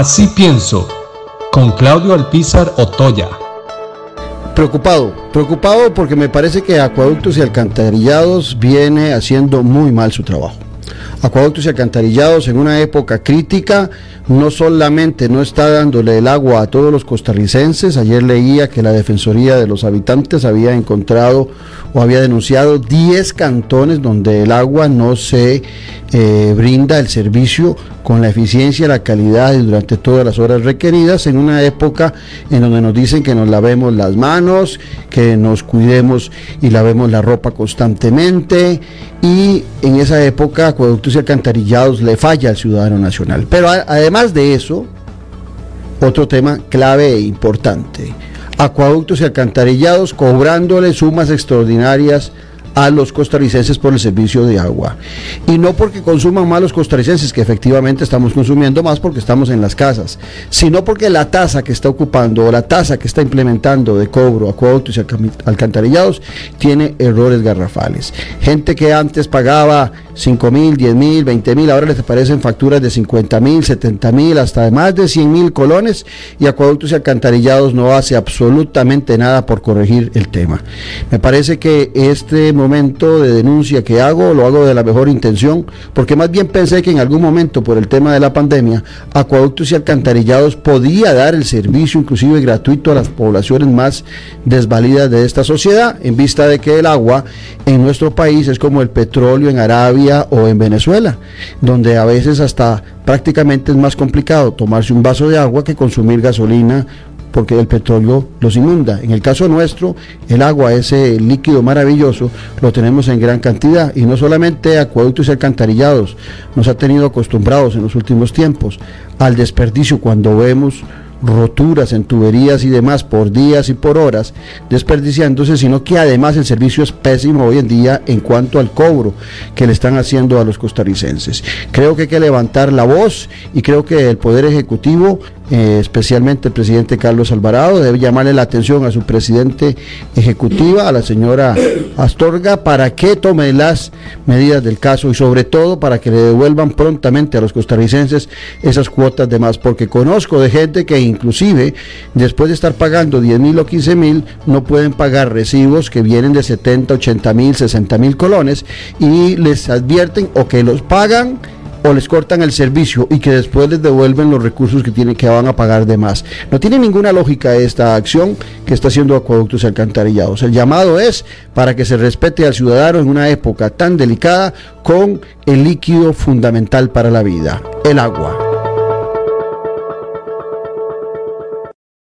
Así pienso, con Claudio Alpizar Otoya. Preocupado, preocupado porque me parece que Acueductos y Alcantarillados viene haciendo muy mal su trabajo. Acueductos y Alcantarillados en una época crítica no solamente no está dándole el agua a todos los costarricenses, ayer leía que la Defensoría de los Habitantes había encontrado o había denunciado 10 cantones donde el agua no se eh, brinda el servicio con la eficiencia, la calidad y durante todas las horas requeridas en una época en donde nos dicen que nos lavemos las manos, que nos cuidemos y lavemos la ropa constantemente. Y en esa época acueductos y alcantarillados le falla al ciudadano nacional. Pero además de eso, otro tema clave e importante, acueductos y alcantarillados cobrándole sumas extraordinarias a los costarricenses por el servicio de agua. Y no porque consuman más los costarricenses, que efectivamente estamos consumiendo más porque estamos en las casas, sino porque la tasa que está ocupando o la tasa que está implementando de cobro acueductos y alcantarillados tiene errores garrafales. Gente que antes pagaba 5 mil, 10 mil, 20 mil, ahora les aparecen facturas de 50 mil, 70 mil, hasta de más de 100 mil colones y acueductos y alcantarillados no hace absolutamente nada por corregir el tema. Me parece que este momento de denuncia que hago lo hago de la mejor intención, porque más bien pensé que en algún momento por el tema de la pandemia, acueductos y alcantarillados podía dar el servicio inclusive gratuito a las poblaciones más desvalidas de esta sociedad, en vista de que el agua en nuestro país es como el petróleo en Arabia o en Venezuela, donde a veces hasta prácticamente es más complicado tomarse un vaso de agua que consumir gasolina porque el petróleo los inunda. En el caso nuestro, el agua, ese líquido maravilloso, lo tenemos en gran cantidad y no solamente acueductos y alcantarillados, nos ha tenido acostumbrados en los últimos tiempos al desperdicio cuando vemos roturas en tuberías y demás por días y por horas, desperdiciándose, sino que además el servicio es pésimo hoy en día en cuanto al cobro que le están haciendo a los costarricenses. Creo que hay que levantar la voz y creo que el Poder Ejecutivo eh, especialmente el presidente Carlos Alvarado, debe llamarle la atención a su presidente ejecutiva, a la señora Astorga, para que tome las medidas del caso y sobre todo para que le devuelvan prontamente a los costarricenses esas cuotas de más, porque conozco de gente que inclusive después de estar pagando 10 mil o 15 mil, no pueden pagar recibos que vienen de 70, 80 mil, 60 mil colones y les advierten o que los pagan o les cortan el servicio y que después les devuelven los recursos que tienen que van a pagar de más. No tiene ninguna lógica esta acción que está haciendo Acueductos y Alcantarillados. El llamado es para que se respete al ciudadano en una época tan delicada con el líquido fundamental para la vida, el agua.